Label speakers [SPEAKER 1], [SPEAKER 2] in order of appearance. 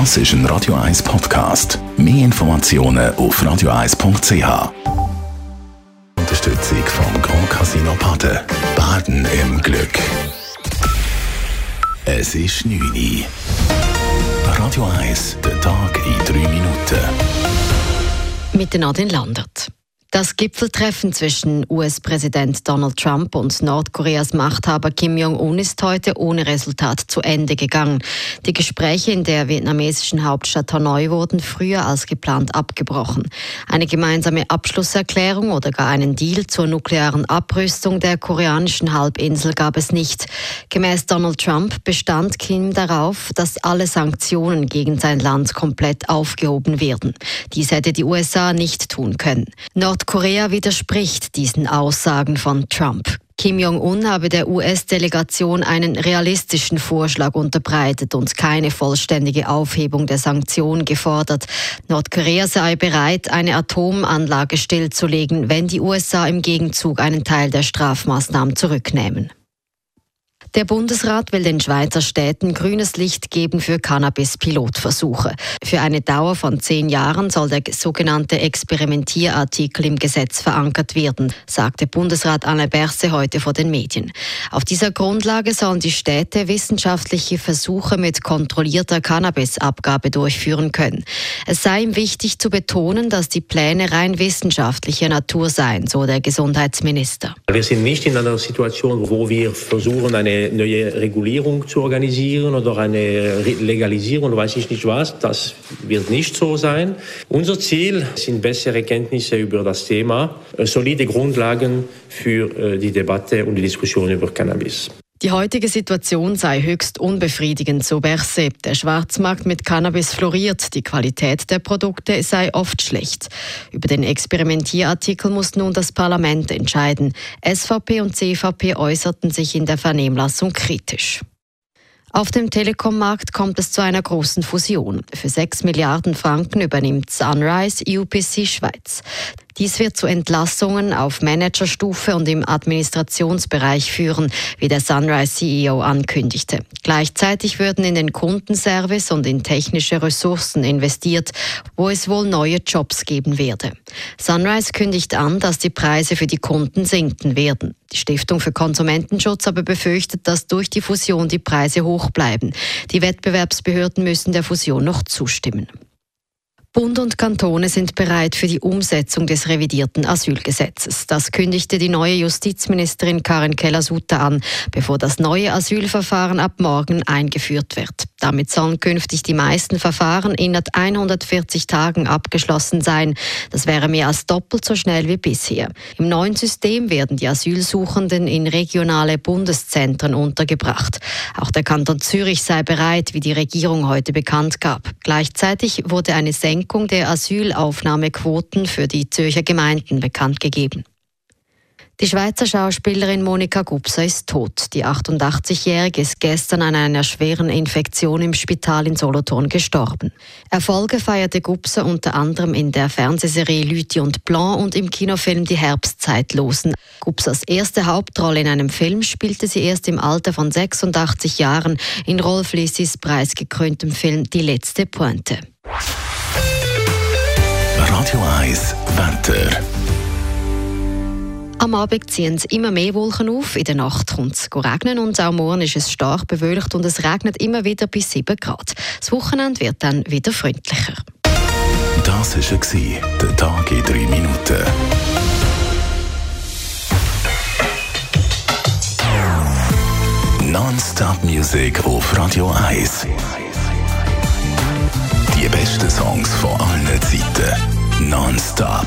[SPEAKER 1] Das ist ein Radio 1 Podcast. Mehr Informationen auf radio1.ch. Unterstützung vom Grand Casino Baden. Baden im Glück. Es ist 9 Uhr. Radio 1, der Tag in 3 Minuten.
[SPEAKER 2] Mit Nadine Landert. Das Gipfeltreffen zwischen US-Präsident Donald Trump und Nordkoreas Machthaber Kim Jong-un ist heute ohne Resultat zu Ende gegangen. Die Gespräche in der vietnamesischen Hauptstadt Hanoi wurden früher als geplant abgebrochen. Eine gemeinsame Abschlusserklärung oder gar einen Deal zur nuklearen Abrüstung der koreanischen Halbinsel gab es nicht. Gemäß Donald Trump bestand Kim darauf, dass alle Sanktionen gegen sein Land komplett aufgehoben werden. Dies hätte die USA nicht tun können. Nord Nordkorea widerspricht diesen Aussagen von Trump. Kim Jong-un habe der US-Delegation einen realistischen Vorschlag unterbreitet und keine vollständige Aufhebung der Sanktionen gefordert. Nordkorea sei bereit, eine Atomanlage stillzulegen, wenn die USA im Gegenzug einen Teil der Strafmaßnahmen zurücknehmen. Der Bundesrat will den Schweizer Städten grünes Licht geben für Cannabis-Pilotversuche. Für eine Dauer von zehn Jahren soll der sogenannte Experimentierartikel im Gesetz verankert werden, sagte Bundesrat Alain Berse heute vor den Medien. Auf dieser Grundlage sollen die Städte wissenschaftliche Versuche mit kontrollierter Cannabis-Abgabe durchführen können. Es sei ihm wichtig zu betonen, dass die Pläne rein wissenschaftlicher Natur seien, so der Gesundheitsminister.
[SPEAKER 3] Wir sind nicht in einer Situation, wo wir versuchen, eine neue Regulierung zu organisieren oder eine Legalisierung, weiß ich nicht was. Das wird nicht so sein. Unser Ziel sind bessere Kenntnisse über das Thema, äh, solide Grundlagen für äh, die Debatte und die Diskussion über Cannabis.
[SPEAKER 2] Die heutige Situation sei höchst unbefriedigend, so Berse. Der Schwarzmarkt mit Cannabis floriert, die Qualität der Produkte sei oft schlecht. Über den Experimentierartikel muss nun das Parlament entscheiden. SVP und CVP äußerten sich in der Vernehmlassung kritisch. Auf dem Telekom-Markt kommt es zu einer großen Fusion. Für 6 Milliarden Franken übernimmt Sunrise UPC Schweiz. Dies wird zu Entlassungen auf Managerstufe und im Administrationsbereich führen, wie der Sunrise CEO ankündigte. Gleichzeitig würden in den Kundenservice und in technische Ressourcen investiert, wo es wohl neue Jobs geben werde. Sunrise kündigt an, dass die Preise für die Kunden sinken werden. Die Stiftung für Konsumentenschutz aber befürchtet, dass durch die Fusion die Preise hoch bleiben. Die Wettbewerbsbehörden müssen der Fusion noch zustimmen. Bund und Kantone sind bereit für die Umsetzung des revidierten Asylgesetzes. Das kündigte die neue Justizministerin Karin Keller-Sutter an, bevor das neue Asylverfahren ab morgen eingeführt wird. Damit sollen künftig die meisten Verfahren innerhalb 140 Tagen abgeschlossen sein. Das wäre mehr als doppelt so schnell wie bisher. Im neuen System werden die Asylsuchenden in regionale Bundeszentren untergebracht. Auch der Kanton Zürich sei bereit, wie die Regierung heute bekannt gab. Gleichzeitig wurde eine Senkung der Asylaufnahmequoten für die Zürcher Gemeinden bekannt gegeben. Die Schweizer Schauspielerin Monika Gubser ist tot. Die 88-Jährige ist gestern an einer schweren Infektion im Spital in Solothurn gestorben. Erfolge feierte Gubser unter anderem in der Fernsehserie Lüthi und Blanc und im Kinofilm Die Herbstzeitlosen. Gubsers erste Hauptrolle in einem Film spielte sie erst im Alter von 86 Jahren in Rolf Lissis preisgekröntem Film Die letzte Pointe.
[SPEAKER 1] Radio 1 Wetter.
[SPEAKER 2] Am Abend ziehen immer mehr Wolken auf, in der Nacht kommt es regnen und auch morgen ist es stark bewölkt und es regnet immer wieder bis 7 Grad. Das Wochenende wird dann wieder freundlicher.
[SPEAKER 1] Das war der Tag in 3 Minuten. Non-Stop Music auf Radio 1. Die besten Songs von allen Zeiten. Non-Stop.